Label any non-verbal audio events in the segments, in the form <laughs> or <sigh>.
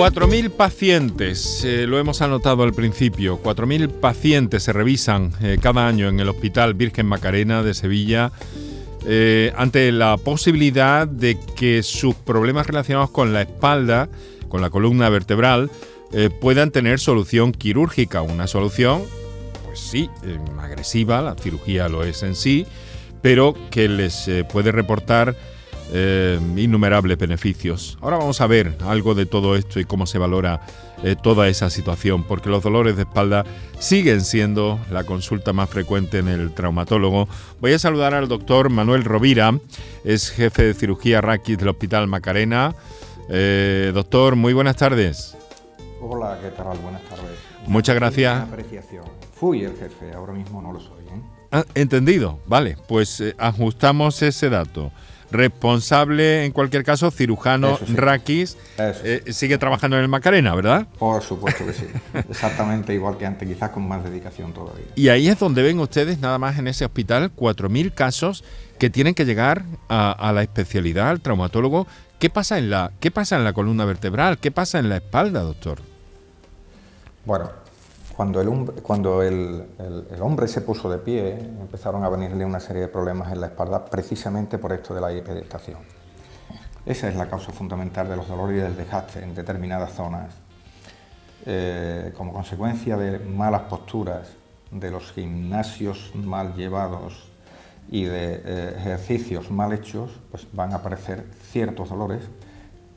4.000 pacientes, eh, lo hemos anotado al principio, 4.000 pacientes se revisan eh, cada año en el Hospital Virgen Macarena de Sevilla eh, ante la posibilidad de que sus problemas relacionados con la espalda, con la columna vertebral, puedan tener solución quirúrgica. Una solución, pues sí, agresiva, la cirugía lo es en sí, pero que les puede reportar eh, innumerables beneficios. Ahora vamos a ver algo de todo esto y cómo se valora eh, toda esa situación, porque los dolores de espalda siguen siendo la consulta más frecuente en el traumatólogo. Voy a saludar al doctor Manuel Rovira, es jefe de cirugía raquis del Hospital Macarena. Eh, doctor, muy buenas tardes. Hola, ¿qué tal? Buenas tardes. Muchas gracias. Apreciación. Fui el jefe, ahora mismo no lo soy. Ah, entendido, vale, pues ajustamos ese dato responsable, en cualquier caso, cirujano Raquis, eh, sigue trabajando en el Macarena, ¿verdad? Por supuesto que sí, <laughs> exactamente igual que antes, quizás con más dedicación todavía. Y ahí es donde ven ustedes, nada más en ese hospital, 4.000 casos que tienen que llegar a, la especialidad, al traumatólogo. ¿Qué pasa, en la, ¿Qué pasa en la columna vertebral? ¿Qué pasa en la espalda, doctor? Bueno, cuando, el, cuando el, hombre se puso de pie, empezaron a venirle una serie de problemas en la espalda precisamente por esto de la hiperestación. Esa es la causa fundamental de los dolores y del desgaste en determinadas zonas. Eh, como consecuencia de malas posturas, de los gimnasios mal llevados y de eh, ejercicios mal hechos, pues van a aparecer ciertos dolores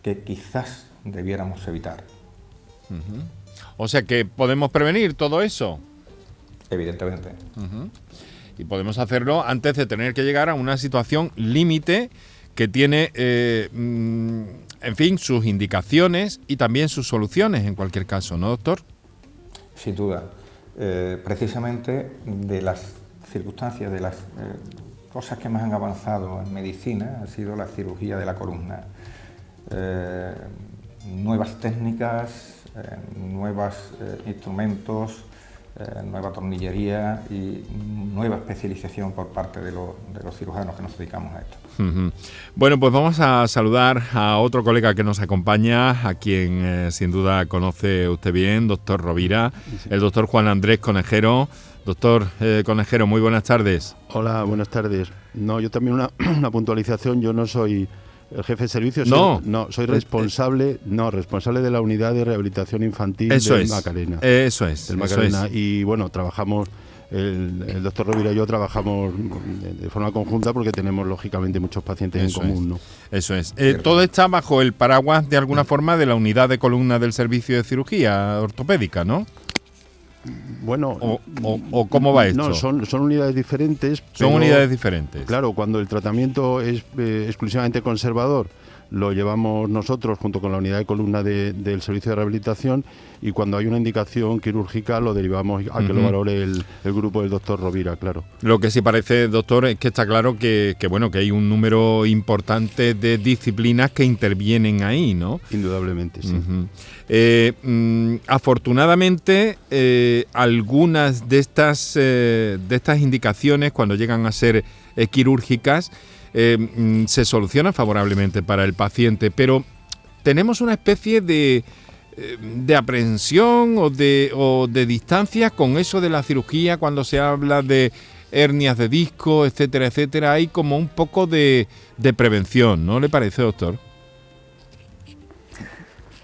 que quizás debiéramos evitar. O sea que podemos prevenir todo eso. Evidentemente. Y podemos hacerlo antes de tener que llegar a una situación límite que tiene, eh, mm, en fin, sus indicaciones y también sus soluciones en cualquier caso, ¿no, doctor? Sin duda. Eh, precisamente de las circunstancias, de las eh, cosas que más han avanzado en medicina, ha sido la cirugía de la columna. nuevas técnicas, nuevos eh, instrumentos, eh, nueva tornillería y nueva especialización por parte de, los cirujanos que nos dedicamos a esto. Bueno, pues vamos a saludar a otro colega que nos acompaña, a quien eh, sin duda conoce usted bien, doctor Rovira, el doctor Juan Andrés Conejero. Doctor Conejero, muy buenas tardes. Hola, buenas tardes. No, yo también una, <clears throat> una puntualización, yo no soy el jefe de servicios. No, no, soy responsable, no, responsable de la unidad de rehabilitación infantil eso del es, Macarena. Eso es. Del Macarena. Y bueno, trabajamos, el, doctor Rovira y yo trabajamos de, forma conjunta porque tenemos lógicamente muchos pacientes en común. ¿no? Eso es. Eh, todo está bajo el paraguas de alguna forma de la unidad de columna del servicio de cirugía ortopédica, ¿no? Bueno, o, cómo va esto? No, son, son unidades diferentes. Son unidades diferentes. Claro, cuando el tratamiento es eh, exclusivamente conservador, lo llevamos nosotros junto con la unidad de columna del servicio de rehabilitación y cuando hay una indicación quirúrgica lo derivamos a que lo valore el, grupo del doctor Rovira, claro. Lo que sí parece, doctor, es que está claro que, bueno, que hay un número importante de disciplinas que intervienen ahí, ¿no? Indudablemente, sí. Eh, mm, afortunadamente, eh, algunas de estas, eh, de estas indicaciones, cuando llegan a ser quirúrgicas, mm, se solucionan favorablemente para el paciente, pero tenemos una especie de eh, de aprehensión o de, de distancia con eso de la cirugía cuando se habla de hernias de disco, etcétera, etcétera. Hay como un poco de, prevención, ¿no le parece, doctor?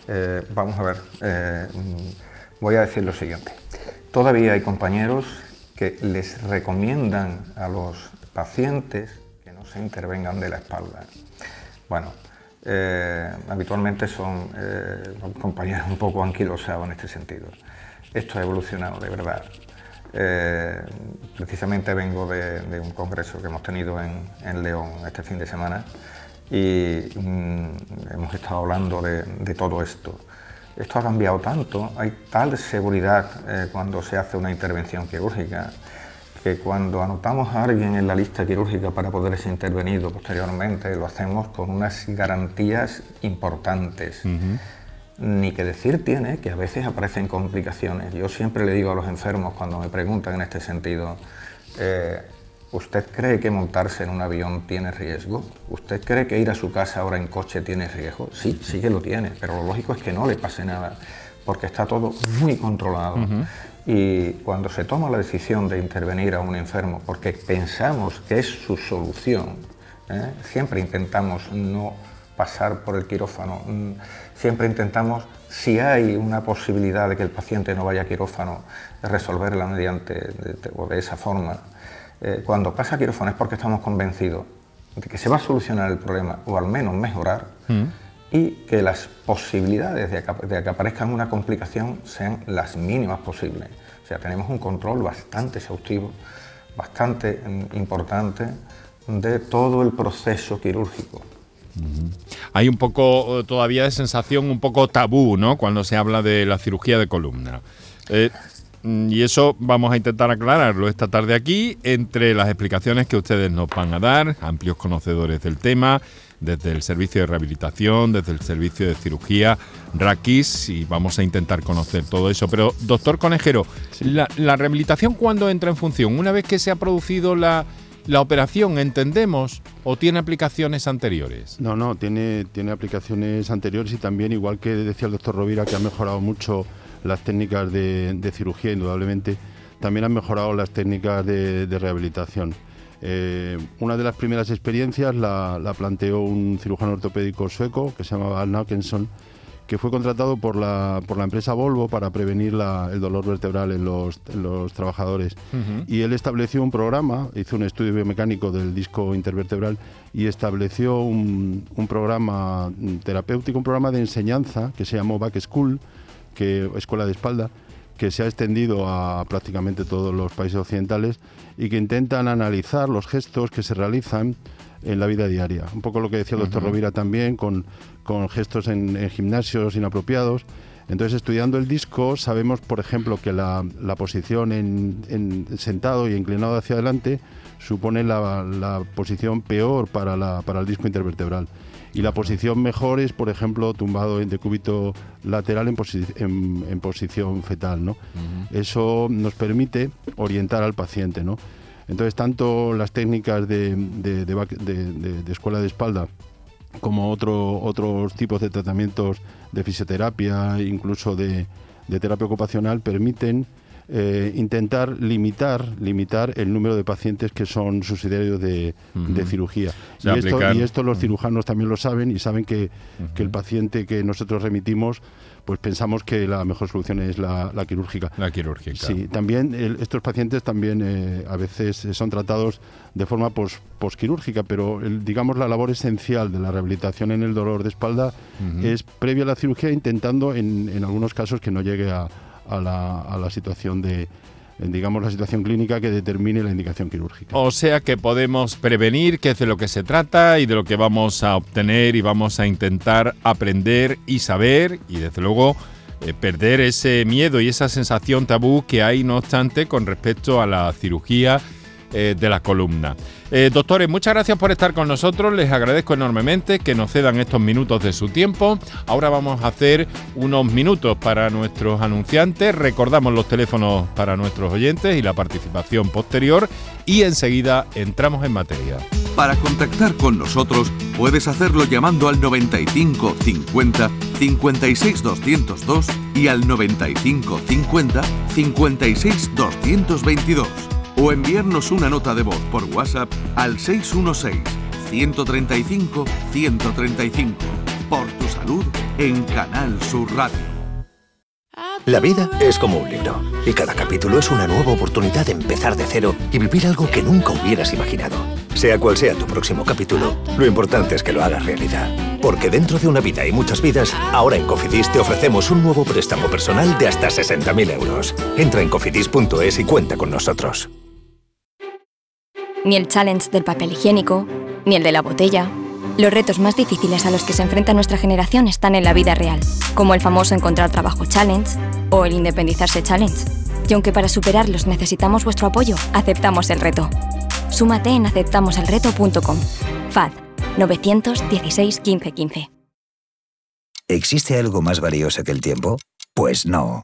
Eh, vamos a ver, eh, voy a decir lo siguiente. Todavía hay compañeros que les recomiendan a los pacientes se intervengan de la espalda. Bueno, eh, habitualmente son eh, compañeros un poco anquilosados en este sentido. Esto ha evolucionado de verdad. Eh, precisamente vengo de, un congreso que hemos tenido en, León este fin de semana y mm, hemos estado hablando de, de, todo esto. Esto ha cambiado tanto, hay tal seguridad cuando se hace una intervención quirúrgica que cuando anotamos a alguien en la lista quirúrgica para poder ser intervenido posteriormente, lo hacemos con unas garantías importantes. Ni que decir tiene que a veces aparecen complicaciones. Yo siempre le digo a los enfermos cuando me preguntan en este sentido, eh, ¿Usted cree que montarse en un avión tiene riesgo? ¿Usted cree que ir a su casa ahora en coche tiene riesgo? Sí, sí que lo tiene, pero lo lógico es que no le pase nada, porque está todo muy controlado. Y cuando se toma la decisión de intervenir a un enfermo, porque pensamos que es su solución, ¿eh? siempre intentamos no pasar por el quirófano, mm, siempre intentamos, si hay una posibilidad de que el paciente no vaya a quirófano, resolverla mediante o de esa forma eh, cuando pasa quirófano es porque estamos convencidos de que se va a solucionar el problema o al menos mejorar mm. Y que las posibilidades de que, aparezca una complicación sean las mínimas posibles. O sea, tenemos un control bastante exhaustivo, bastante mm, importante de todo el proceso quirúrgico. Hay un poco todavía de sensación un poco tabú, ¿no? Cuando se habla de la cirugía de columna. Eh, y eso vamos a intentar aclararlo esta tarde aquí, entre las explicaciones que ustedes nos van a dar, amplios conocedores del tema, desde el servicio de rehabilitación, desde el servicio de cirugía, Raquis, y vamos a intentar conocer todo eso. Pero, doctor Conejero, la, rehabilitación cuándo entra en función? Una vez que se ha producido la, la operación, ¿entendemos? ¿O tiene aplicaciones anteriores? No, no, tiene, tiene aplicaciones anteriores y también, igual que decía el doctor Rovira, que ha mejorado mucho las técnicas de, cirugía, indudablemente, también han mejorado las técnicas de, rehabilitación. Eh, una de las primeras experiencias la, planteó un cirujano ortopédico sueco que se llamaba Al Naukenson, que fue contratado por la, por la empresa Volvo para prevenir el dolor vertebral en los, trabajadores. Y él estableció un programa, hizo un estudio biomecánico del disco intervertebral y estableció un, un programa terapéutico, un programa de enseñanza que se llamó Back School, que escuela de espalda que se ha extendido a prácticamente todos los países occidentales y que intentan analizar los gestos que se realizan en la vida diaria. Un poco lo que decía el doctor Rovira también, con, con gestos en, gimnasios inapropiados. Entonces, estudiando el disco, sabemos, por ejemplo, que la, la posición en, sentado y inclinado hacia adelante supone la, la posición peor para, la, para el disco intervertebral y la posición mejor es, por ejemplo, tumbado en decúbito lateral en, en, posición fetal. ¿no? Eso nos permite orientar al paciente. ¿no? Entonces, tanto las técnicas de, de, escuela de espalda como otro, otros tipos de tratamientos de fisioterapia, incluso de, terapia ocupacional, permiten eh, intentar limitar, limitar el número de pacientes que son subsidiarios de, cirugía. Y esto, los cirujanos también lo saben y saben que, el paciente que nosotros remitimos pues pensamos que la mejor solución es la, quirúrgica. La quirúrgica. Sí, también estos pacientes también eh, a veces son tratados de forma posquirúrgica, pero digamos la labor esencial de la rehabilitación en el dolor de espalda es previa a la cirugía, intentando en, en algunos casos que no llegue a, a la, la situación de, digamos, la situación clínica que determine la indicación quirúrgica. O sea que podemos prevenir, que es de lo que se trata y de lo que vamos a obtener y vamos a intentar aprender y saber y desde luego eh, perder ese miedo y esa sensación tabú que hay, no obstante, con respecto a la cirugía eh, de la columna. Eh, doctores, muchas gracias por estar con nosotros, les agradezco enormemente que nos cedan estos minutos de su tiempo. Ahora vamos a hacer unos minutos para nuestros anunciantes, recordamos los teléfonos para nuestros oyentes y la participación posterior y enseguida entramos en materia. Para contactar con nosotros puedes hacerlo llamando al 95 50 56 202 y al 95 50 56 222 o enviarnos una nota de voz por WhatsApp al 616-135-135. Por tu salud en Canal Sur Radio. La vida es como un libro y cada capítulo es una nueva oportunidad de empezar de cero y vivir algo que nunca hubieras imaginado. Sea cual sea tu próximo capítulo, lo importante es que lo hagas realidad. Porque dentro de una vida y muchas vidas, ahora en Cofidis te ofrecemos un nuevo préstamo personal de hasta 60.000 euros. Entra en cofidis.es y cuenta con nosotros. Ni el challenge del papel higiénico, ni el de la botella. Los retos más difíciles a los que se enfrenta nuestra generación están en la vida real, como el famoso encontrar trabajo challenge o el independizarse challenge. Y aunque para superarlos necesitamos vuestro apoyo, aceptamos el reto. Súmate en aceptamoselreto.com. FAD 916 1515. ¿Existe algo más valioso que el tiempo? Pues no.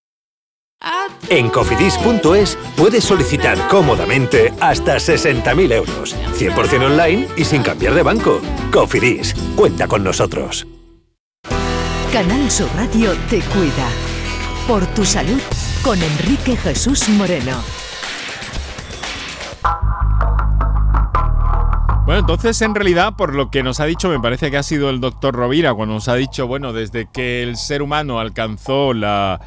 En cofidis.es puedes solicitar cómodamente hasta 60.000 euros, 100% online y sin cambiar de banco. Cofidis, cuenta con nosotros. Canal Sur Radio te cuida. Por tu salud con Enrique Jesús Moreno. Bueno, entonces en realidad, por lo que nos ha dicho, me parece que ha sido el doctor Rovira, cuando nos ha dicho, bueno, desde que el ser humano alcanzó la,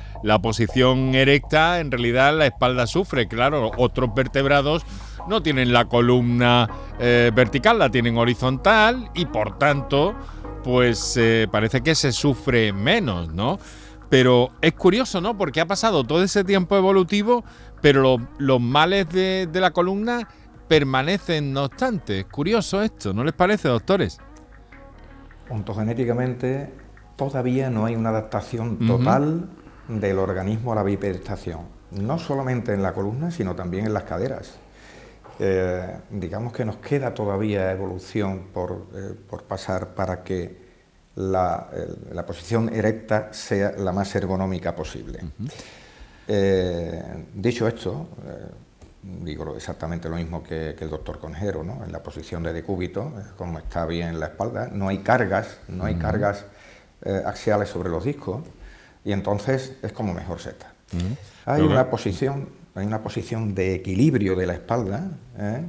posición erecta, en realidad la espalda sufre. Claro, otros vertebrados no tienen la columna eh, vertical, la tienen horizontal y por tanto, pues eh, parece que se sufre menos, ¿no? Pero es curioso, ¿no? Porque ha pasado todo ese tiempo evolutivo, pero los males de la columna permanecen no obstante. Curioso esto, ¿no les parece, doctores? Ontogenéticamente todavía no hay una adaptación total del organismo a la bipedestación, no solamente en la columna, sino también en las caderas. Eh, digamos que nos queda todavía evolución por, eh, pasar para que la, posición erecta sea la más ergonómica posible. Eh, dicho esto, digo exactamente lo mismo que, el doctor Conjero, ¿no? en la posición de decúbito, eh, como está bien la espalda, no hay cargas, no hay cargas eh, axiales sobre los discos y entonces es como mejor se está. Hay una posición, hay una posición de equilibrio de la espalda ¿eh?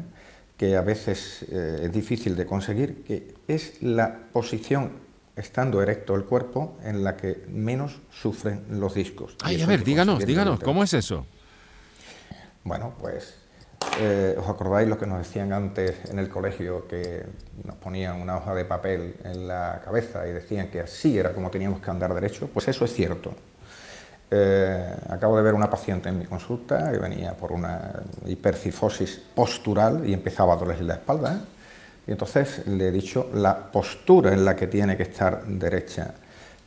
que a veces es difícil de conseguir, que es la posición estando erecto el cuerpo en la que menos sufren los discos. Ay, a ver, díganos, díganos, ¿cómo es eso? Bueno, pues eh, os acordáis lo que nos decían antes en el colegio, que nos ponían una hoja de papel en la cabeza y decían que así era como teníamos que andar derecho, pues eso es cierto. Eh, acabo de ver una paciente en mi consulta que venía por una hipercifosis postural y empezaba a dolerle la espalda. Y entonces le he dicho la postura en la que tiene que estar derecha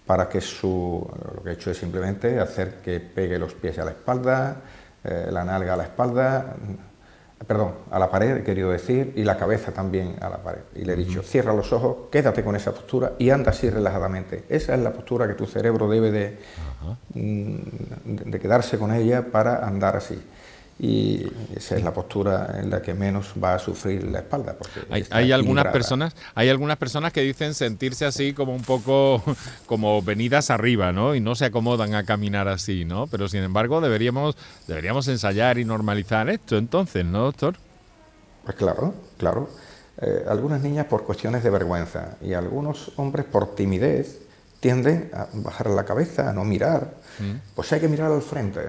para que su... Lo que he hecho es simplemente hacer que pegue los pies a la espalda, eh, la nalga a la espalda, perdón, a la pared, he querido decir, y la cabeza también a la pared. Y le he dicho, cierra los ojos, quédate con esa postura y anda así relajadamente. Esa es la postura que tu cerebro debe de, mm, de quedarse con ella para andar así y esa es la postura en la que menos va a sufrir la espalda. Porque hay, algunas personas, hay algunas personas que dicen sentirse así como un poco <laughs> como venidas arriba, ¿no? Y no se acomodan a caminar así, ¿no? Pero sin embargo deberíamos, deberíamos ensayar y normalizar esto entonces, ¿no, doctor? Pues claro, claro. Eh, algunas niñas por cuestiones de vergüenza y algunos hombres por timidez tienden a bajar la cabeza, a no mirar. Mm. Pues hay que mirar al frente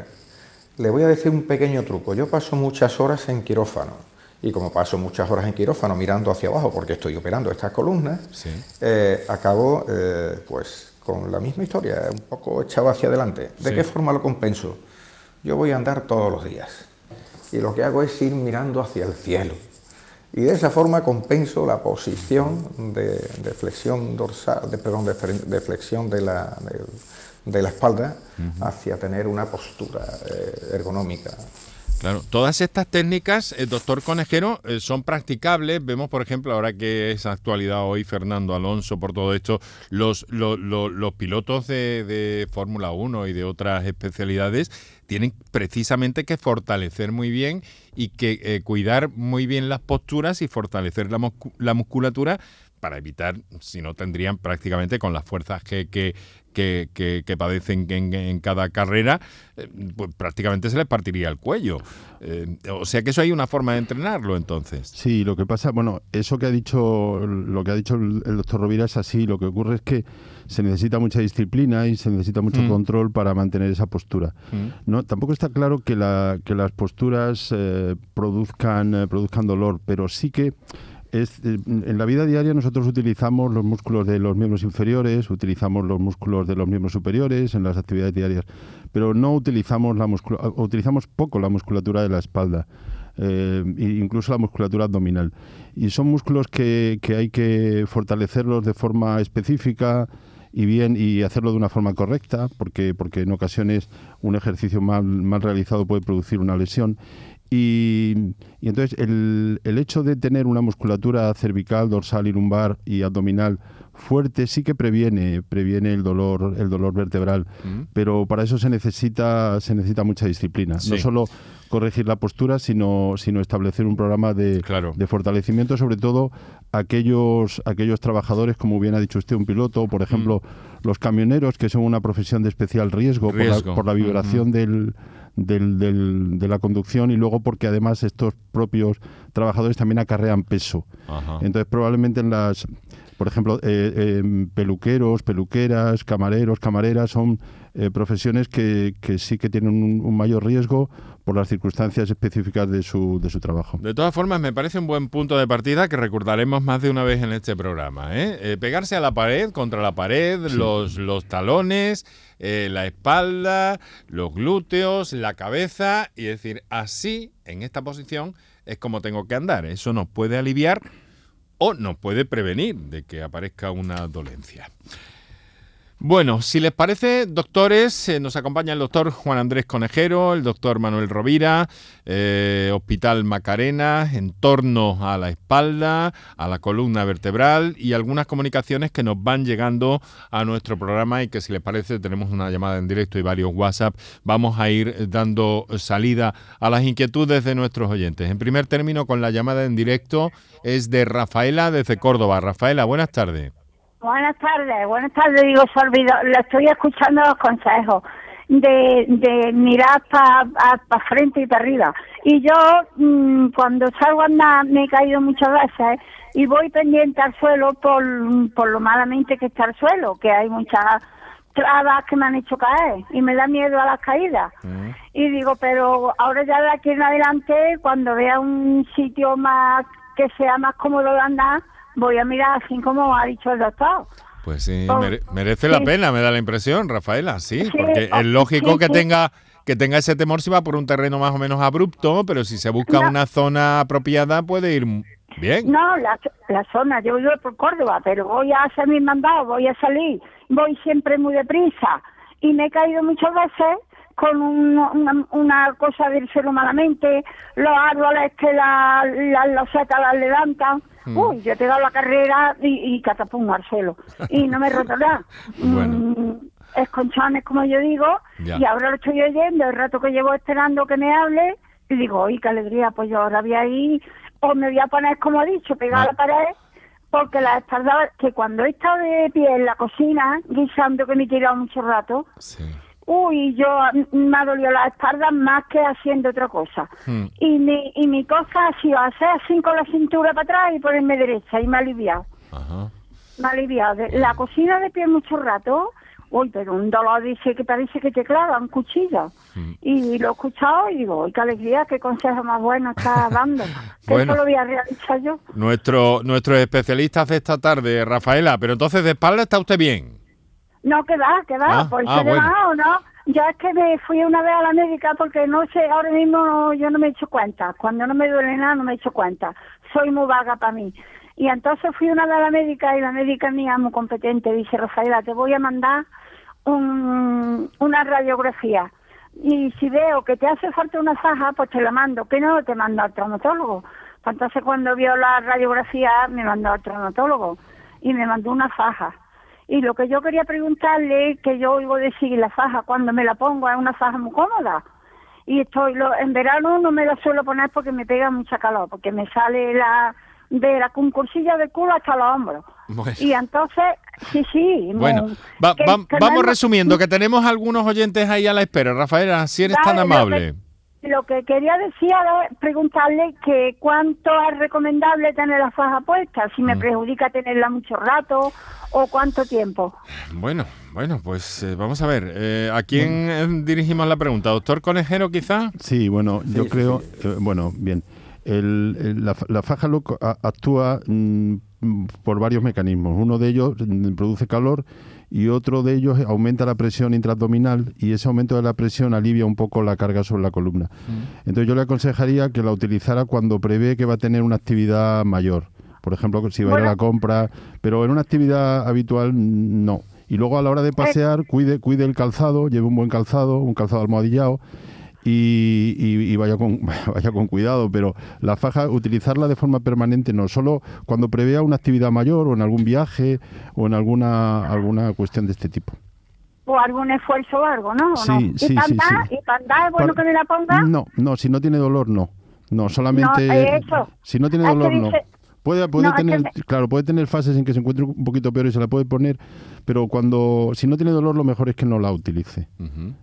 le voy a decir un pequeño truco. Yo paso muchas horas en quirófano y como paso muchas horas en quirófano mirando hacia abajo porque estoy operando estas columnas, eh, acabo eh, pues con la misma historia, un poco echado hacia adelante. ¿De qué forma lo compenso? Yo voy a andar todos los días y lo que hago es ir mirando hacia el cielo. Y de esa forma compenso la posición de, flexión dorsal, de, perdón, de, flexión de la, de la espalda hacia tener una postura eh, ergonómica. Claro, todas estas técnicas, eh, doctor Conejero, eh, son practicables. Vemos, por ejemplo, ahora que es actualidad hoy Fernando Alonso por todo esto, los, pilotos de, Fórmula 1 y de otras especialidades tienen precisamente que fortalecer muy bien y que cuidar muy bien las posturas y fortalecer la, la musculatura para evitar, si no tendrían prácticamente con las fuerzas que, que, padecen en, cada carrera, eh, pues prácticamente se les partiría el cuello. Eh, o sea que eso hay una forma de entrenarlo entonces. Sí, lo que pasa, bueno, eso que ha dicho, lo que ha dicho el, doctor Rovira es así, lo que ocurre es que se necesita mucha disciplina y se necesita mucho mm. control para mantener esa postura. Mm. No, tampoco está claro que, la, que las posturas eh, produzcan, produzcan dolor, pero sí que Es, eh, en la vida diaria nosotros utilizamos los músculos de los miembros inferiores, utilizamos los músculos de los miembros superiores en las actividades diarias, pero no utilizamos la utilizamos poco la musculatura de la espalda. Eh, incluso la musculatura abdominal. Y son músculos que, que hay que fortalecerlos de forma específica, y bien y hacerlo de una forma correcta, porque, porque en ocasiones un ejercicio mal, mal realizado puede producir una lesión. Y, y entonces el, el, hecho de tener una musculatura cervical, dorsal y lumbar y abdominal fuerte sí que previene, previene el dolor, el dolor vertebral, mm. pero para eso se necesita, se necesita mucha disciplina. No solo corregir la postura, sino, sino establecer un programa de, de fortalecimiento, sobre todo aquellos, aquellos trabajadores, como bien ha dicho usted, un piloto, por ejemplo, mm. los camioneros, que son una profesión de especial riesgo, Por, la, vibración del, del, de la conducción y luego porque además estos propios trabajadores también acarrean peso. Entonces probablemente en las por ejemplo, eh, em, peluqueros, peluqueras, camareros, camareras son eh, profesiones que, sí que tienen un, mayor riesgo por las circunstancias específicas de su, de su trabajo. De todas formas, me parece un buen punto de partida que recordaremos más de una vez en este programa. ¿eh? pegarse a la pared, contra la pared, los, los talones, la espalda, los glúteos, la cabeza, y decir, así, en esta posición, es como tengo que andar. Eso nos puede aliviar o nos puede prevenir de que aparezca una dolencia. Bueno, si les parece, doctores, eh, nos acompaña el doctor Juan Andrés Conejero, el doctor Manuel Rovira, eh, Hospital Macarena, en torno a la espalda, a la columna vertebral y algunas comunicaciones que nos van llegando a nuestro programa y que si les parece tenemos una llamada en directo y varios WhatsApp. Vamos a ir dando salida a las inquietudes de nuestros oyentes. En primer término, con la llamada en directo es de Rafaela desde Córdoba. Rafaela, buenas tardes. Buenas tardes, buenas tardes, digo, se olvidó, le estoy escuchando los consejos de, de mirar para pa frente y para arriba. Y yo, mm, cuando salgo a andar, me he caído muchas veces y voy pendiente al suelo por, por lo malamente que está el suelo, que hay muchas trabas que me han hecho caer y me da miedo a las caídas. Mm. Y digo, pero ahora ya de aquí en adelante, cuando vea un sitio más que sea más cómodo de andar, voy a mirar así como ha dicho el doctor. Pues sí, merece la pena, me da la impresión, Rafaela, sí, porque es lógico que tenga que tenga ese temor si va por un terreno más o menos abrupto, pero si se busca una zona apropiada puede ir bien. No, la, la zona, yo vivo por Córdoba, pero voy a hacer mis mandados, voy a salir, voy siempre muy deprisa y me he caído muchas veces con una, una, cosa del suelo malamente, los árboles que las la, losetas las levantan. Mm. Uy, yo te he dado la carrera y, y catapum al suelo. Y no me he roto nada. <laughs> Mm, esconchones, como yo digo, y ahora lo estoy oyendo, el rato que llevo esperando que me hable, y digo, uy, qué alegría, pues yo ahora voy a ir, o me voy a poner, como he dicho, pegada a la pared, porque la espalda, que cuando he estado de pie en la cocina, guisando que me he tirado mucho rato, sí uy, yo me ha dolido la espalda más que haciendo otra cosa. Hmm. Y, mi, y mi cosa ha sido hacer así con la cintura para atrás y ponerme derecha y me ha aliviado. Me ha aliviado. La cocina de pie mucho rato, uy, pero un dolor dice que parece que te clavan cuchillo. Hmm. Y lo he escuchado y digo, uy, qué alegría, qué consejo más bueno está <laughs> dando. bueno, Eso lo voy a realizar yo. Nuestro, nuestro especialista de esta tarde, Rafaela, pero entonces de espalda está usted bien. No, que va, que va, ah, por ah, bueno. no. Ya es que me fui una vez a la médica porque no sé, ahora mismo yo no me he hecho cuenta. Cuando no me duele nada no me he hecho cuenta. Soy muy vaga para mí. Y entonces fui una vez a la médica y la médica mía muy competente dice, Rafaela, te voy a mandar un, una radiografía. Y si veo que te hace falta una faja, pues te la mando. Que no, te mando al traumatólogo. Pues entonces cuando vio la radiografía me mandó al traumatólogo y me mandó una faja y lo que yo quería preguntarle, que yo oigo decir la faja, cuando me la pongo es una faja muy cómoda. Y estoy lo, en verano no me la suelo poner porque me pega mucha calor, porque me sale la de la concursilla de culo hasta los hombros. Y entonces, sí, sí. Bueno, vamos resumiendo, que tenemos algunos oyentes ahí a la espera. Rafaela, si eres tan amable. Lo que, quería decir era preguntarle que cuánto es recomendable tener la faja puesta, si me mm. perjudica tenerla mucho rato o cuánto tiempo. Bueno, bueno, pues eh, vamos a ver. Eh, ¿A quién dirigimos la pregunta? ¿Doctor Conejero quizá? Sí, bueno, yo creo, bueno, bien. la, faja actúa mm, por varios mecanismos. Uno de ellos mm, produce calor y otro de ellos aumenta la presión intraabdominal y ese aumento de la presión alivia un poco la carga sobre la columna. Mm. Entonces yo le aconsejaría que la utilizara cuando prevé que va a tener una actividad mayor. Por ejemplo, si va a ir a la compra, pero en una actividad habitual no. Y luego a la hora de pasear, cuide, cuide el calzado, lleve un buen calzado, un calzado almohadillado y, vaya, con, <laughs> vaya con cuidado, pero la faja, utilizarla de forma permanente, no solo cuando prevea una actividad mayor o en algún viaje o en alguna, alguna cuestión de este tipo. O algún esfuerzo o algo, ¿no? Sí, ¿Y sí, sí, ¿Y es bueno que me la ponga? No, no, si no tiene dolor, no. No, solamente... Eh, si no tiene dolor, no. Puede, puede tener, claro, puede tener fases en que se encuentre un poquito peor y se la puede poner, pero cuando, si no tiene dolor, lo mejor es que no la utilice.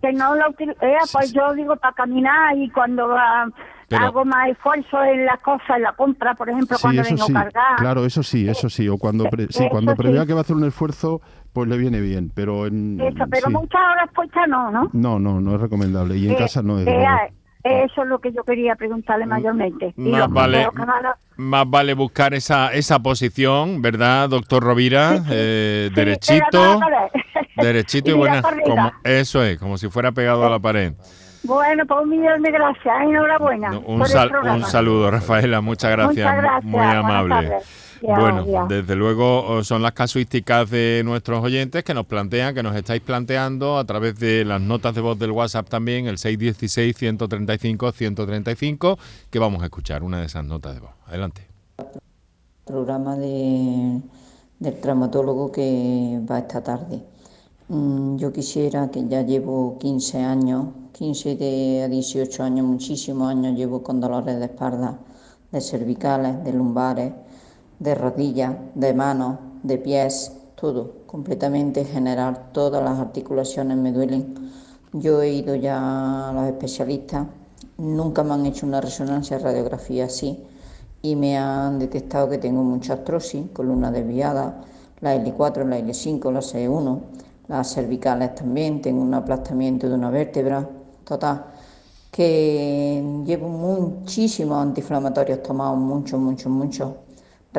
Que no la utilice, eh, pues yo digo para caminar y cuando hago más esfuerzo en las cosas, en la compra, por ejemplo, cuando vengo a cargar. Claro, eso sí, eso sí, o cuando, sí, cuando prevea que va a hacer un esfuerzo, pues le viene bien, pero en... Eso, pero muchas horas puestas no, ¿no? No, no, no es recomendable, y en casa no es... Eso es lo que yo quería preguntarle mayormente. más, vale, más vale buscar esa, esa posición, ¿verdad, doctor Rovira? Eh, derechito, <laughs> derechito y buena. Como, eso es, como si fuera pegado a la pared. Bueno, pues un millón de gracias, enhorabuena. un, un saludo, Rafaela, muchas gracias. Muchas gracias muy amable bueno, desde luego son las casuísticas de nuestros oyentes que nos plantean, que nos estáis planteando a través de las notas de voz del WhatsApp también, el 616-135-135, que vamos a escuchar una de esas notas de voz. Adelante. Programa de, del traumatólogo que va esta tarde. Mm, yo quisiera que ya llevo 15 años, 15 de a 18 años, muchísimos años llevo con dolores de espalda, de cervicales, de lumbares de rodillas, de manos, de pies, todo, completamente general, todas las articulaciones me duelen. Yo he ido ya a los especialistas, nunca me han hecho una resonancia radiografía así y me han detectado que tengo mucha artrosis, columna desviada, la L4, la L5, la C1, las cervicales también, tengo un aplastamiento de una vértebra, total, que llevo muchísimos antiinflamatorios tomados, muchos, muchos, muchos,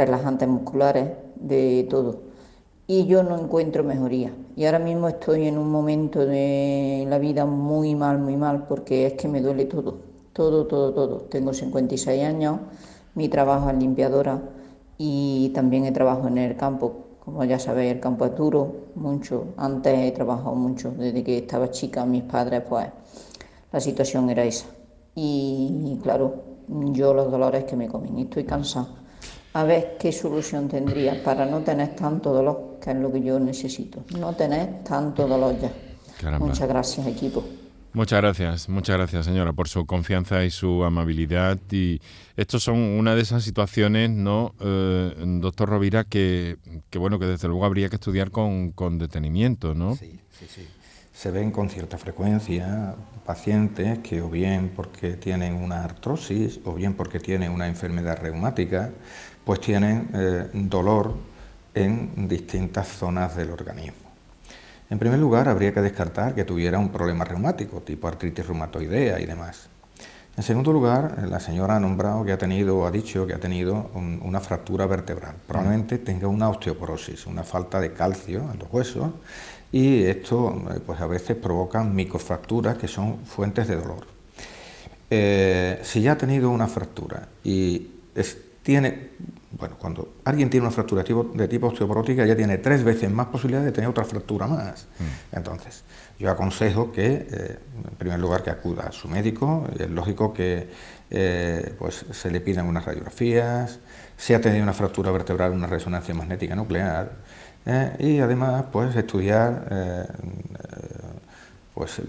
relajantes musculares, de todo. Y yo no encuentro mejoría. Y ahora mismo estoy en un momento de la vida muy mal, muy mal, porque es que me duele todo, todo, todo, todo. Tengo 56 años, mi trabajo es limpiadora y también he trabajado en el campo. Como ya sabéis, el campo es duro, mucho. Antes he trabajado mucho, desde que estaba chica, mis padres, pues la situación era esa. Y, claro, yo los dolores que me comen estoy cansada a ver qué solución tendría para no tener tanto dolor, que es lo que yo necesito, no tener tanto dolor ya. Muchas gracias, equipo. Muchas gracias, muchas gracias señora por su confianza y su amabilidad. Y estos son una de esas situaciones, ¿no, eh, doctor Rovira, que, que, bueno, que desde luego habría que estudiar con, con detenimiento, ¿no? Sí, sí, sí. Se ven con cierta frecuencia pacientes que o bien porque tienen una artrosis o bien porque tienen una enfermedad reumática, pues tienen eh, dolor en distintas zonas del organismo. En primer lugar, habría que descartar que tuviera un problema reumático, tipo artritis reumatoidea y demás. En segundo lugar, la señora ha nombrado que ha tenido, ha dicho que ha tenido una fractura vertebral. Probablemente tenga una osteoporosis, una falta de calcio en los huesos, y esto eh, pues a veces provoca microfracturas que son fuentes de dolor. Eh, si ya ha tenido una fractura y tiene bueno, cuando alguien tiene una fractura de tipo osteoporótica ya tiene tres veces más posibilidades de tener otra fractura más. Mm. Entonces, yo aconsejo que, eh, en primer lugar, que acuda a su médico. Es lógico que eh, pues, se le pidan unas radiografías, si ha tenido una fractura vertebral, una resonancia magnética nuclear, eh, y además, pues, estudiar pues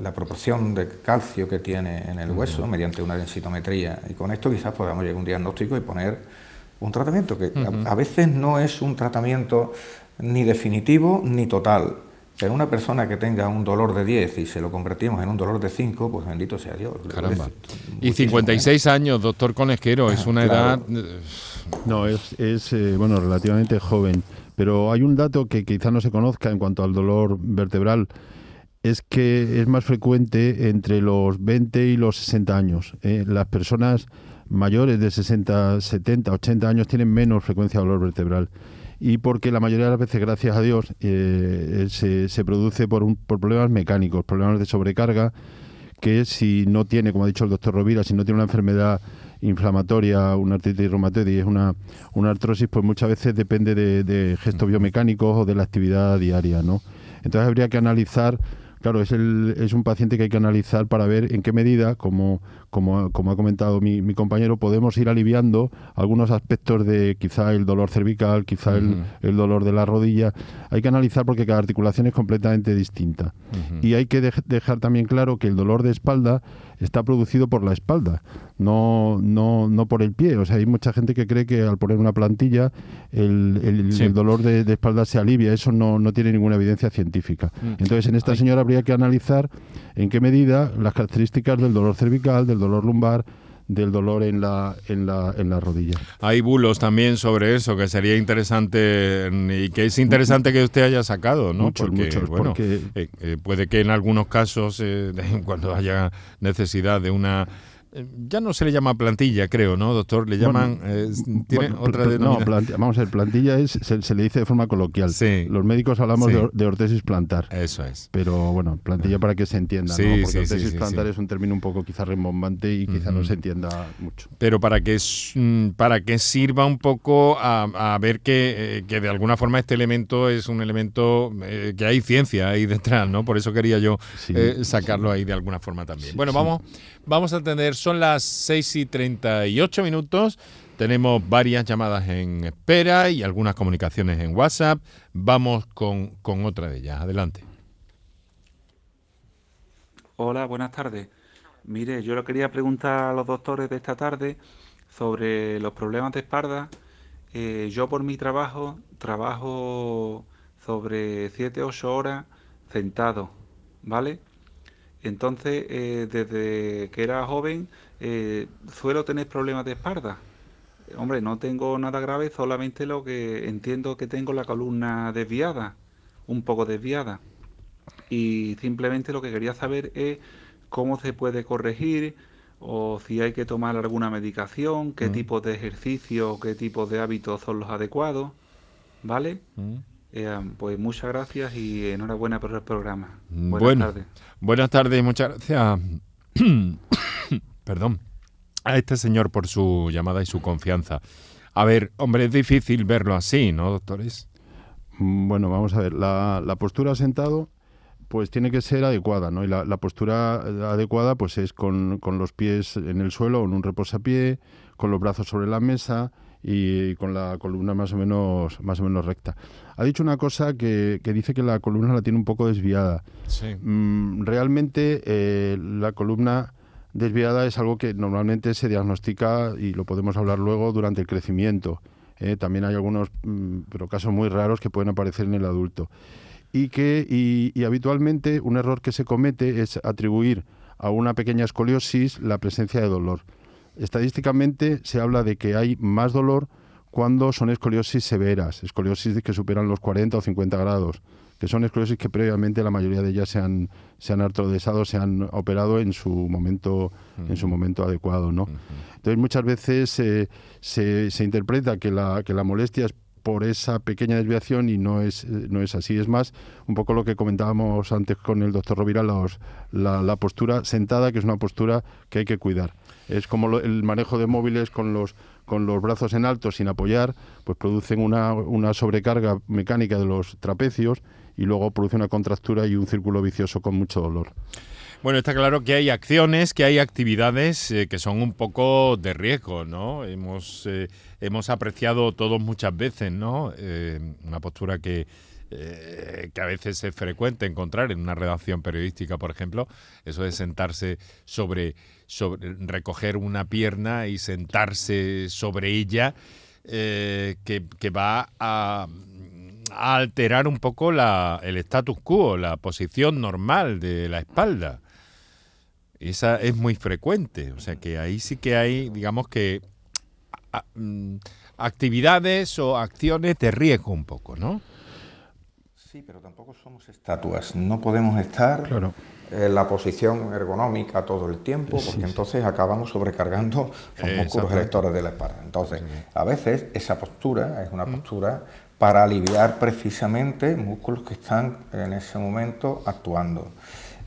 la, proporción de calcio que tiene en el hueso mediante una densitometría y con esto quizás podamos llegar a un diagnóstico y poner un tratamiento que a, veces no es un tratamiento ni definitivo ni total. Pero una persona que tenga un dolor de 10 y se lo convertimos en un dolor de 5, pues bendito sea Dios. Caramba. Y 56 años, doctor Conesquero, es una edad... No, es, es eh, bueno, relativamente joven. Pero hay un dato que quizá no se conozca en cuanto al dolor vertebral es que es más frecuente entre los 20 y los 60 años. Eh. Las personas mayores de 60, 70, 80 años tienen menos frecuencia de dolor vertebral y porque la mayoría de las veces, gracias a Dios, eh, se, se, produce por, un, por problemas mecánicos, problemas de sobrecarga, que si no tiene, como ha dicho el doctor Rovira, si no tiene una enfermedad inflamatoria, una artritis reumatoide y es una, una artrosis, pues muchas veces depende de, de gestos biomecánicos o de la actividad diaria, ¿no? Entonces habría que analizar claro, es, el, es un paciente que hay que analizar para ver en qué medida, como, como, ha comentado mi, compañero, podemos ir aliviando algunos aspectos de quizá el dolor cervical, quizá el, dolor de la rodilla. Hay que analizar porque cada articulación es completamente distinta. Y hay que dejar también claro que el dolor de espalda está producido por la espalda, no, no, no por el pie. O sea, hay mucha gente que cree que al poner una plantilla el, el, dolor de, espalda se alivia. Eso no, no tiene ninguna evidencia científica. Mm. Entonces, en esta señora habría que analizar en qué medida las características del dolor cervical, del dolor lumbar, del dolor en la, en la, en la rodilla. Hay bulos también sobre eso, que sería interesante y que es interesante que usted haya sacado, ¿no? porque, bueno, eh, eh, puede que en algunos casos, eh, <laughs> cuando haya necesidad de una ya no se le llama plantilla, creo, ¿no, doctor? Le llaman. Eh, ¿Tiene otra No, vamos a ver, plantilla es, se, le dice de forma coloquial. Sí. Los médicos hablamos de, ortesis plantar. Eso es. Pero bueno, plantilla para que se entienda, ¿no? Porque ortesis plantar es un término un poco quizá rembombante y quizá no se entienda mucho. Pero para que, mm, para que sirva un poco a, ver que, eh, que, de alguna forma este elemento es un elemento que hay ciencia ahí detrás, ¿no? Por eso quería yo sacarlo ahí de alguna forma también. bueno, vamos, vamos a tener son las 6 y 38 minutos. Tenemos varias llamadas en espera y algunas comunicaciones en WhatsApp. Vamos con, otra de ellas. Adelante. Hola, buenas tardes. Mire, yo le quería preguntar a los doctores de esta tarde sobre los problemas de espalda. Eh, yo por mi trabajo trabajo sobre 7-8 horas sentado, ¿vale? Entonces, eh, desde que era joven, eh, suelo tener problemas de espalda. Hombre, no tengo nada grave, solamente lo que entiendo que tengo la columna desviada, un poco desviada. Y simplemente lo que quería saber es cómo se puede corregir o si hay que tomar alguna medicación, qué mm. tipo de ejercicio, qué tipo de hábitos son los adecuados, ¿vale? Mm. Eh, pues muchas gracias y enhorabuena por el programa. Buenas tardes. Buenas tardes, muchas gracias. <coughs> Perdón. A este señor por su llamada y su confianza. A ver, hombre, es difícil verlo así, ¿no, doctores? Bueno, vamos a ver. La, postura sentado, pues tiene que ser adecuada, ¿no? Y la, postura adecuada, pues es con, con, los pies en el suelo, en un reposapié, con los brazos sobre la mesa y con la columna más o menos, más o menos recta. Ha dicho una cosa que, que dice que la columna la tiene un poco desviada. Sí. Mm, realmente eh, la columna desviada es algo que normalmente se diagnostica y lo podemos hablar luego durante el crecimiento. ¿eh? también hay algunos, mm, pero casos muy raros que pueden aparecer en el adulto. Y que y habitualmente un error que se comete es atribuir a una pequeña escoliosis la presencia de dolor. Estadísticamente se habla de que hay más dolor cuando son escoliosis severas, escoliosis que superan los 40 o 50 grados, que son escoliosis que previamente la mayoría de ellas se han, se han artrodesado, se han operado en su momento, en su momento adecuado. ¿no? Entonces muchas veces se, se, interpreta que la, que la molestia es por esa pequeña desviación y no es, no es así. Es más, un poco lo que comentábamos antes con el doctor Rovira, la, la postura sentada, que es una postura que hay que cuidar es como el manejo de móviles con los con los brazos en alto sin apoyar, pues producen una, una sobrecarga mecánica de los trapecios y luego produce una contractura y un círculo vicioso con mucho dolor. Bueno, está claro que hay acciones, que hay actividades eh, que son un poco de riesgo, ¿no? Hemos, eh, hemos apreciado todos muchas veces, ¿no? Eh, una postura que, que a veces es frecuente encontrar en una redacción periodística, por ejemplo, eso de sentarse sobre sobre, recoger una pierna y sentarse sobre ella, eh, que, va a, alterar un poco la, el status quo, la posición normal de la espalda. Esa es muy frecuente, o sea que ahí sí que hay, digamos que, mm, actividades o acciones de riesgo un poco, ¿no? Sí, pero tampoco somos estatuas. No podemos estar en la posición ergonómica todo el tiempo, porque entonces acabamos sobrecargando los músculos electores de la espalda. Entonces, a veces esa postura es una postura para aliviar precisamente músculos que están en ese momento actuando.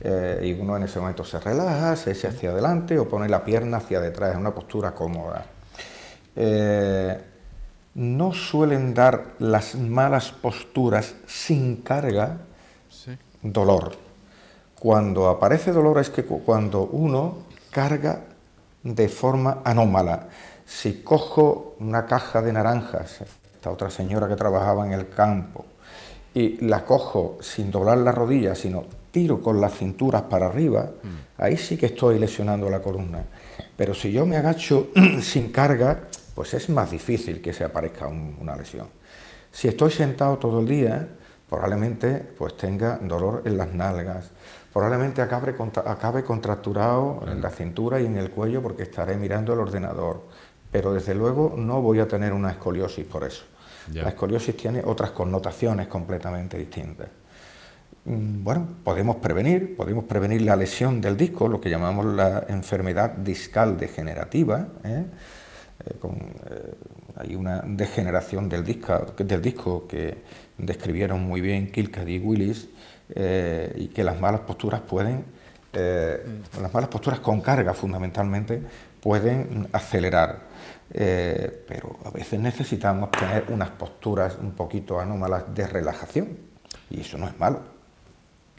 Eh, y uno en ese momento se relaja, se echa hacia adelante o pone la pierna hacia detrás, es una postura cómoda. Eh, no suelen dar las malas posturas sin carga dolor. Cuando aparece dolor es que cuando uno carga de forma anómala. Si cojo una caja de naranjas, esta otra señora que trabajaba en el campo, y la cojo sin doblar la rodilla, sino tiro con las cinturas para arriba, mm. ahí sí que estoy lesionando la columna. Pero si yo me agacho <clears throat> sin carga, pues es más difícil que se aparezca una lesión. Si estoy sentado todo el día, probablemente pues tenga dolor en las nalgas, probablemente acabe, acabe contracturado en la cintura y en el cuello porque estaré mirando el ordenador, pero desde luego no voy a tener una escoliosis por eso. La escoliosis tiene otras connotaciones completamente distintas. Mm, bueno, podemos prevenir, podemos prevenir la lesión del disco, lo que llamamos la enfermedad discal degenerativa. ¿eh? Eh, eh, hay una degeneración del disco, del disco que describieron muy bien Kilcady y Willis y que las malas posturas pueden, las malas posturas con carga fundamentalmente, pueden acelerar. pero a veces necesitamos tener unas posturas un poquito anómalas de relajación y eso no es malo.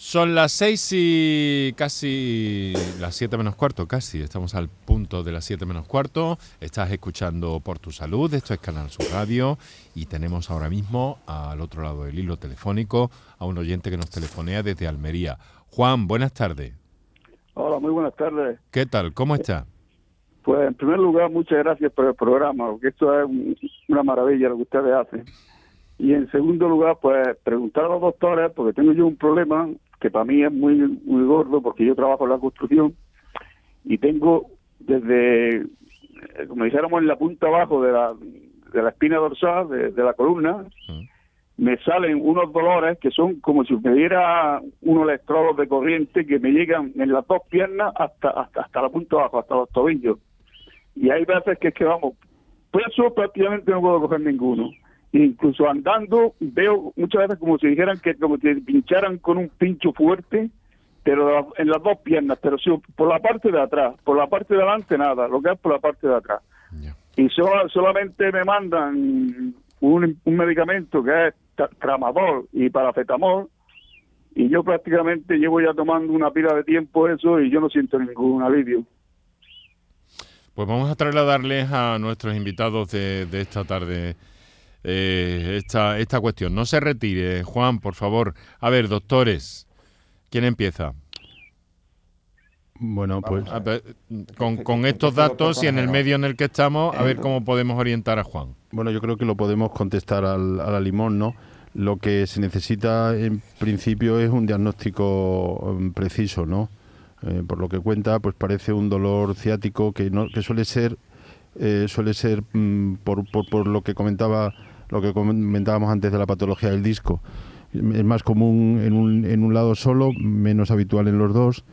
Son las seis y casi las siete menos cuarto, casi. Estamos al punto de las siete menos cuarto. Estás escuchando Por tu Salud. Esto es Canal Sur Radio. Y tenemos ahora mismo al otro lado del hilo telefónico a un oyente que nos telefonea desde Almería. Juan, buenas tardes. Hola, muy buenas tardes. ¿Qué tal? ¿Cómo está? Pues en primer lugar, muchas gracias por el programa, porque esto es una maravilla lo que ustedes hacen. Y en segundo lugar, pues preguntar a los doctores, porque tengo yo un problema que para mí es muy, muy gordo porque yo trabajo en la construcción y tengo desde, eh, como dijéramos, en la punta abajo de la, de la espina dorsal, de, la columna, me salen unos dolores que son como si me diera unos electrodos de corriente que me llegan en las dos piernas hasta, hasta, hasta la punta abajo, hasta los tobillos. Y hay veces que es que vamos, eso prácticamente no puedo coger ninguno incluso andando veo muchas veces como si dijeran que como si pincharan con un pincho fuerte pero en las dos piernas pero sí, por la parte de atrás por la parte de adelante nada lo que es por la parte de atrás. Y solamente me mandan un, medicamento que es tramadol y parafetamol y yo prácticamente llevo ya tomando una pila de tiempo eso y yo no siento ningún alivio. Pues vamos a trasladarles a nuestros invitados de, de esta tarde eh, esta, esta cuestión. No se retire, Juan, por favor. A ver, doctores, ¿quién empieza? Bueno, pues con, estos datos y en el medio en el que estamos, a ver cómo podemos orientar a Juan. Bueno, yo creo que lo podemos contestar al, a la limón, ¿no? Lo que se necesita en principio es un diagnóstico mm, preciso, ¿no? Eh, por lo que cuenta, pues parece un dolor ciático que no que suele ser eh, suele ser mm, por, por, por, lo que comentaba lo que comentábamos antes de la patología del disco. Es más común en un, en un lado solo, menos habitual en los dos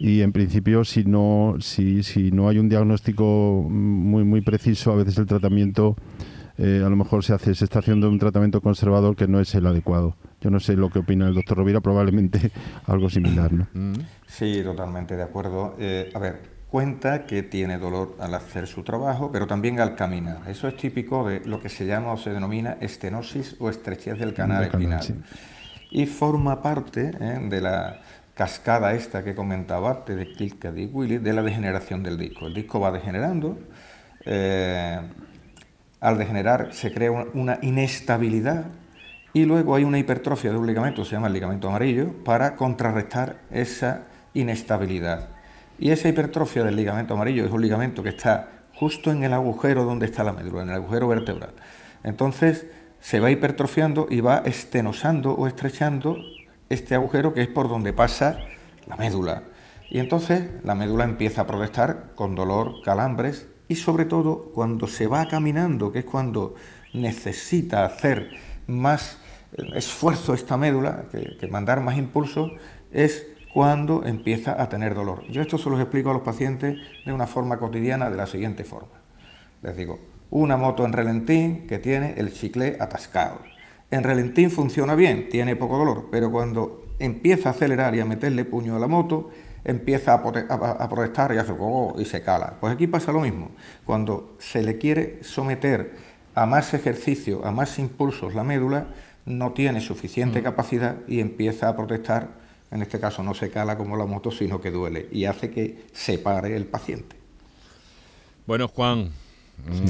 y en principio si no si, si no hay un diagnóstico muy muy preciso a veces el tratamiento eh, a lo mejor se hace se está haciendo un tratamiento conservador que no es el adecuado yo no sé lo que opina el doctor Rovira probablemente <laughs> algo similar ¿no? Mm. sí totalmente de acuerdo eh, a ver cuenta que tiene dolor al hacer su trabajo, pero también al caminar. Eso es típico de lo que se llama o se denomina estenosis o estrechez del canal espinal. Y forma parte ¿eh? de la cascada esta que comentaba antes de Kilcady Willy, de la degeneración del disco. El disco va degenerando, eh, al degenerar se crea una inestabilidad y luego hay una hipertrofia de un ligamento, se llama el ligamento amarillo, para contrarrestar esa inestabilidad. Y esa hipertrofia del ligamento amarillo es un ligamento que está justo en el agujero donde está la médula, en el agujero vertebral. Entonces se va hipertrofiando y va estenosando o estrechando este agujero que es por donde pasa la médula. Y entonces la médula empieza a protestar con dolor, calambres y sobre todo cuando se va caminando, que es cuando necesita hacer más esfuerzo esta médula, que, mandar más impulsos, es cuando empieza a tener dolor. Yo esto se los explico a los pacientes de una forma cotidiana de la siguiente forma. Les digo, una moto en relentín que tiene el chicle atascado. En relentín funciona bien, tiene poco dolor, pero cuando empieza a acelerar y a meterle puño a la moto, empieza a, protestar y hace oh", y se cala. Pues aquí pasa lo mismo. Cuando se le quiere someter a más ejercicio, a más impulsos la médula, no tiene suficiente mm. capacidad y empieza a protestar. En este caso no se cala como la moto, sino que duele y hace que se pare el paciente. Bueno, Juan,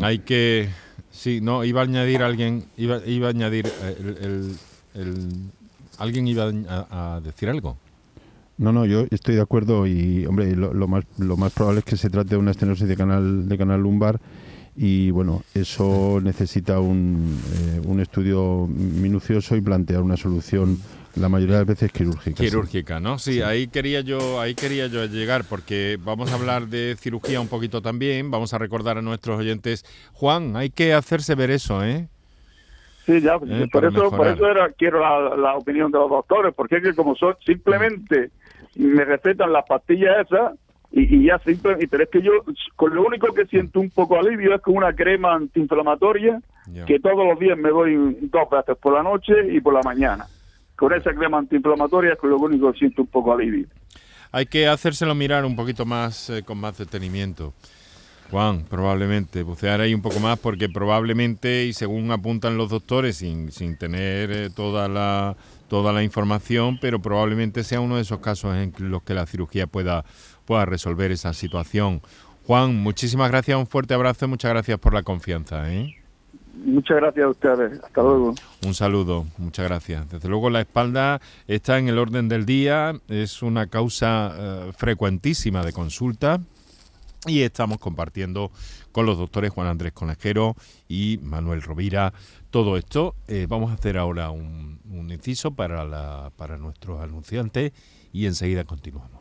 hay que... Sí, no, iba a añadir alguien, iba, iba a añadir, eh, el, alguien iba a decir algo. No, no, yo estoy de acuerdo y, hombre, lo, más, lo más probable es que se trate de una estenosis de canal, de canal lumbar y, bueno, eso necesita un, eh, un estudio minucioso y plantear una solución la mayoría de las veces quirúrgica. Quirúrgica, ¿no? Sí, ahí quería yo, ahí quería yo llegar porque vamos a hablar de cirugía un poquito también. Vamos a recordar a nuestros oyentes, Juan, hay que hacerse ver eso, ¿eh? Sí, ya, eh, por, eso, por eso era, quiero la, opinión de los doctores, porque es que como son simplemente me recetan las pastillas esas y, ya simplemente, pero es que yo con lo único que siento un poco alivio es con una crema antiinflamatoria que todos los días me doy dos veces por la noche y por la mañana. Con esa crema antiinflamatoria es lo único que siento un poco alivio. Hay que hacérselo mirar un poquito más eh, con más detenimiento. Juan, probablemente, bucear ahí un poco más porque probablemente, y según apuntan los doctores, sin, sin tener eh, toda la toda la información, pero probablemente sea uno de esos casos en los que la cirugía pueda, pueda resolver esa situación. Juan, muchísimas gracias, un fuerte abrazo y muchas gracias por la confianza. ¿eh? Muchas gracias a ustedes. Hasta luego. Un saludo. Muchas gracias. Desde luego la espalda está en el orden del día. Es una causa eh, frecuentísima de consulta y estamos compartiendo con los doctores Juan Andrés Conejero y Manuel Rovira todo esto. Eh, vamos a hacer ahora un, un inciso para, la, para nuestros anunciantes y enseguida continuamos.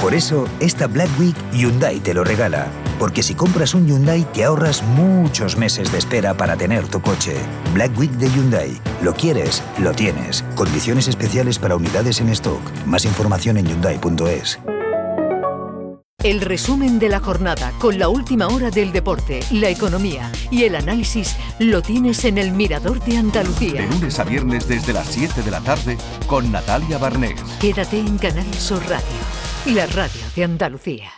Por eso, esta Black Week Hyundai te lo regala. Porque si compras un Hyundai te ahorras muchos meses de espera para tener tu coche. Black Week de Hyundai. Lo quieres, lo tienes. Condiciones especiales para unidades en stock. Más información en hyundai.es. El resumen de la jornada con la última hora del deporte, la economía y el análisis lo tienes en el Mirador de Andalucía. De lunes a viernes desde las 7 de la tarde con Natalia Barnés. Quédate en Canal Sur Radio la radio de Andalucía.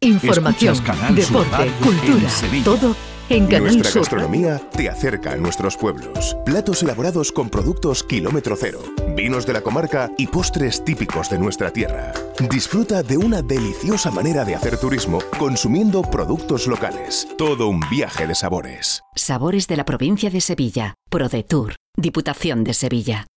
Información, deporte, cultura, todo en Canal Nuestra gastronomía te acerca a nuestros pueblos. Platos elaborados con productos kilómetro cero, vinos de la comarca y postres típicos de nuestra tierra. Disfruta de una deliciosa manera de hacer turismo consumiendo productos locales. Todo un viaje de sabores. Sabores de la provincia de Sevilla. ProDetour. Diputación de Sevilla.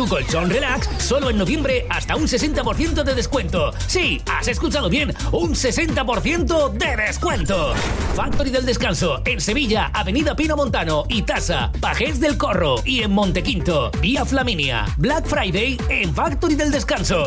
Tu colchón relax solo en noviembre hasta un 60% de descuento. Sí, has escuchado bien, un 60% de descuento. Factory del Descanso en Sevilla, Avenida Pino Montano y Tasa, Pajés del Corro y en Montequinto, vía Flaminia. Black Friday en Factory del Descanso.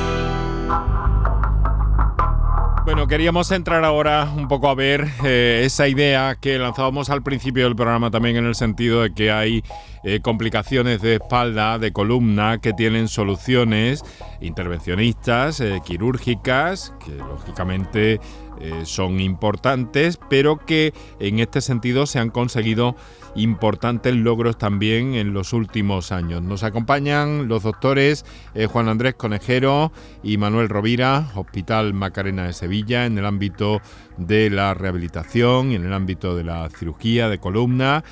Bueno, queríamos entrar ahora un poco a ver eh, esa idea que lanzábamos al principio del programa también en el sentido de que hay eh, complicaciones de espalda, de columna, que tienen soluciones intervencionistas, eh, quirúrgicas, que lógicamente son importantes, pero que en este sentido se han conseguido importantes logros también en los últimos años. Nos acompañan los doctores eh, Juan Andrés Conejero y Manuel Rovira, Hospital Macarena de Sevilla, en el ámbito de la rehabilitación en el ámbito de la cirugía de columna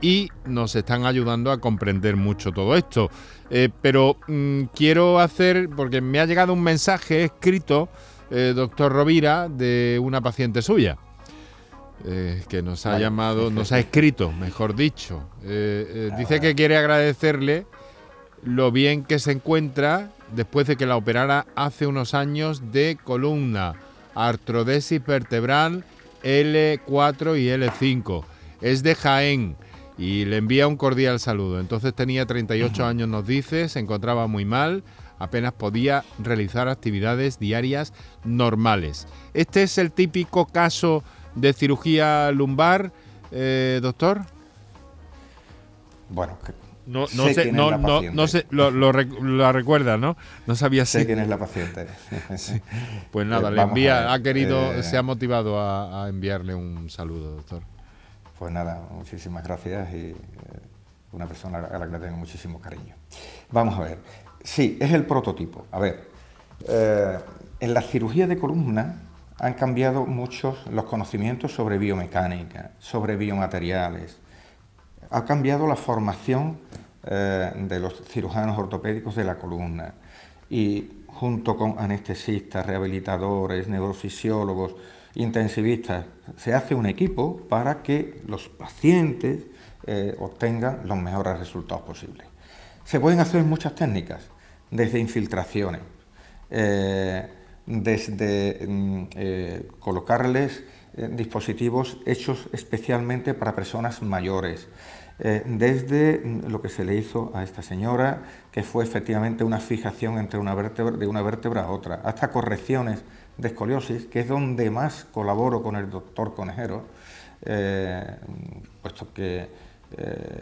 y nos están ayudando a comprender mucho todo esto. Eh, pero mm, quiero hacer, porque me ha llegado un mensaje escrito, eh, doctor Rovira, de una paciente suya. Eh, que nos ha llamado, nos ha escrito, mejor dicho. Eh, eh, dice que quiere agradecerle lo bien que se encuentra después de que la operara hace unos años de columna, artrodesis vertebral L4 y L5. Es de Jaén y le envía un cordial saludo. Entonces tenía 38 años, nos dice, se encontraba muy mal, apenas podía realizar actividades diarias normales. Este es el típico caso de cirugía lumbar, eh, doctor? Bueno, no, no sé, no, no, no, sé, lo, lo, la recuerda, ¿no? No sabía sé quién es la paciente. <laughs> Pues nada, eh, le envía, ha querido, eh, se ha motivado a, a, enviarle un saludo, doctor. Pues nada, muchísimas gracias y una persona a la que le tengo muchísimo cariño. Vamos a ver, sí, es el prototipo. A ver, en la cirugía de columna han cambiado muchos los conocimientos sobre biomecánica, sobre biomateriales. Ha cambiado la formación eh, de los cirujanos ortopédicos de la columna y junto con anestesistas, rehabilitadores, neurofisiólogos, intensivistas, se hace un equipo para que los pacientes eh, obtengan los mejores resultados posibles. Se pueden hacer muchas técnicas, desde infiltraciones, eh, desde mm, eh, colocarles eh, dispositivos hechos especialmente para personas mayores, eh, desde mm, lo que se le hizo a esta señora, que fue efectivamente una fijación entre una vértebra, de una vértebra a otra, hasta correcciones de escoliosis, que es donde más colaboro con el doctor Conejero, puesto que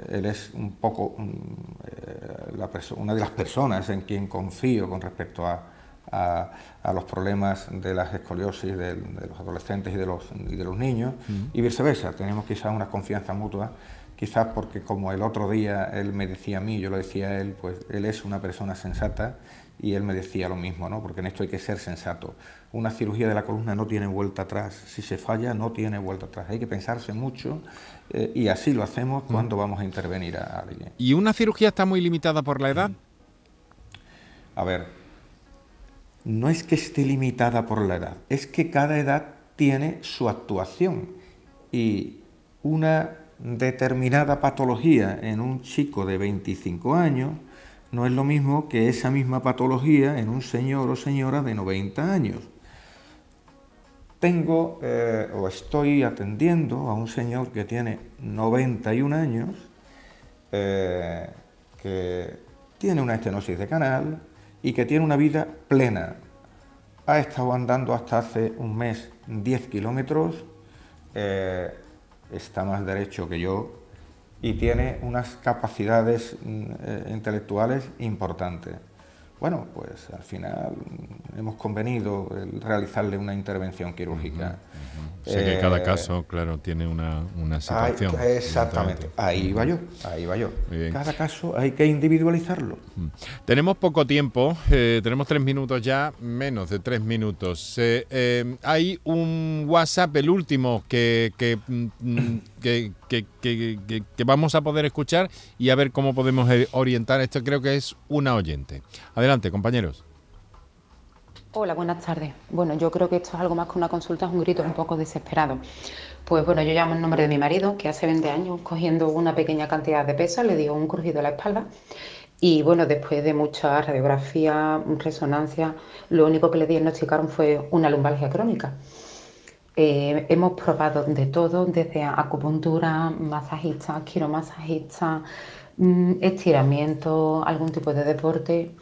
él es un poco mm, una de las personas en quien confío con respecto a, a, los problemas de las escoliosis de, los adolescentes y de los, de los niños y viceversa. Tenemos quizá una confianza mutua quizás porque como el otro día él me decía a mí, yo lo decía a él, pues él es una persona sensata y él me decía lo mismo, ¿no? porque en esto hay que ser sensato. Una cirugía de la columna no tiene vuelta atrás, si se falla no tiene vuelta atrás, hay que pensarse mucho eh, y así lo hacemos cuando vamos a intervenir a alguien. ¿Y una cirugía está muy limitada por la edad? A ver, no es que esté limitada por la edad, es que cada edad tiene su actuación y una determinada patología en un chico de 25 años no es lo mismo que esa misma patología en un señor o señora de 90 años. Tengo eh, o estoy atendiendo a un señor que tiene 91 años, eh, que tiene una estenosis de canal y que tiene una vida plena. Ha estado andando hasta hace un mes 10 kilómetros, eh, está más derecho que yo y tiene unas capacidades mm, eh, intelectuales importantes. Bueno, pues al final hemos convenido realizarle una intervención quirúrgica. Sé que cada eh, caso, claro, tiene una, situación. exactamente, ahí va yo, ahí va yo. Cada caso hay que individualizarlo. Tenemos poco tiempo, eh, tenemos tres minutos ya, menos de tres minutos. Eh, hay un WhatsApp, el último, que, mm, que, que, que, vamos a poder escuchar y a ver cómo podemos orientar. Esto creo que es una oyente. Adelante, compañeros. Hola, buenas tardes. Bueno, yo creo que esto es algo más que una consulta, es un grito un poco desesperado. Pues bueno, yo llamo en nombre de mi marido, que hace 20 años, cogiendo una pequeña cantidad de peso, le dio un crujido a la espalda. Y bueno, después de mucha radiografía, resonancia, lo único que le diagnosticaron fue una lumbalgia crónica. Eh, hemos probado de todo, desde acupuntura, masajista, quiromasajista, mm, estiramiento, algún tipo de deporte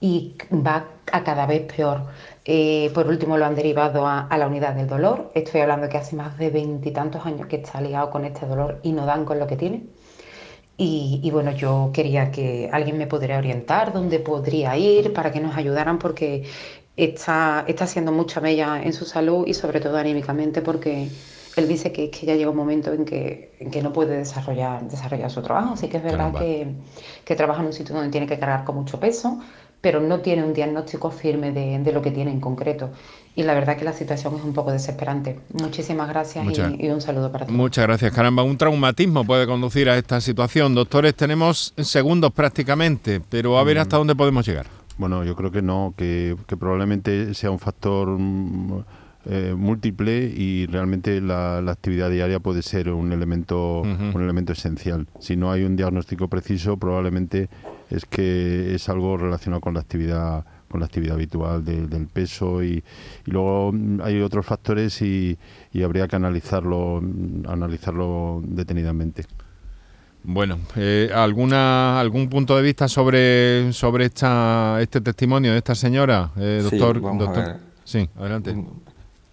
y va a cada vez peor. Eh, por último, lo han derivado a, la unidad del dolor. Estoy hablando que hace más de veintitantos años que está ligado con este dolor y no dan con lo que tiene. Y, bueno, yo quería que alguien me pudiera orientar dónde podría ir para que nos ayudaran porque está, está haciendo mucha mella en su salud y sobre todo anímicamente porque él dice que, que ya llega un momento en que, en que no puede desarrollar, desarrollar su trabajo. Así que es verdad que, que trabaja en un sitio donde tiene que cargar con mucho peso, pero no tiene un diagnóstico firme de, lo que tiene en concreto. Y la verdad que la situación es un poco desesperante. Muchísimas gracias y, un saludo para todos. Muchas gracias, caramba. Un traumatismo puede conducir a esta situación. Doctores, tenemos segundos prácticamente, pero a ver mm. hasta dónde podemos llegar. Bueno, yo creo que no, que, probablemente sea un factor mm, eh, múltiple y realmente la, actividad diaria puede ser un elemento, un elemento esencial. Si no hay un diagnóstico preciso, probablemente es que es algo relacionado con la actividad con la actividad habitual del peso y, luego mm, hay otros factores y, habría que analizarlo analizarlo detenidamente. Bueno, eh, alguna algún punto de vista sobre sobre esta este testimonio de esta señora, eh, doctor. doctor. Sí, adelante.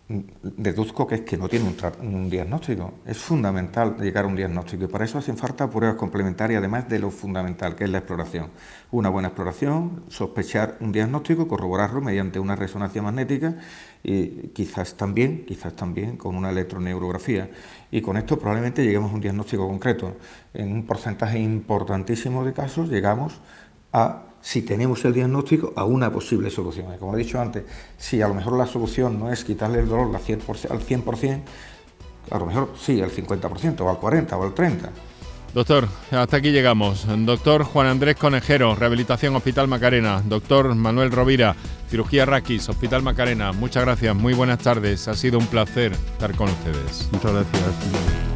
Deduzco que es que no tiene un, diagnóstico. Es fundamental llegar a un diagnóstico y para eso hacen falta pruebas complementarias, además de lo fundamental que es la exploración. Una buena exploración, sospechar un diagnóstico, corroborarlo mediante una resonancia magnética y quizás también, quizás también con una electroneurografía. Y con esto probablemente lleguemos a un diagnóstico concreto. En un porcentaje importantísimo de casos llegamos a si tenemos el diagnóstico, a una posible solución. Y como he dicho antes, si a lo mejor la solución no es quitarle el dolor al 100%, a lo mejor sí, al 50%, o al 40%, o al 30%. Doctor, hasta aquí llegamos. Doctor Juan Andrés Conejero, Rehabilitación Hospital Macarena. Doctor Manuel Rovira, Cirugía Raquis, Hospital Macarena. Muchas gracias, muy buenas tardes. Ha sido un placer estar con ustedes. Muchas gracias.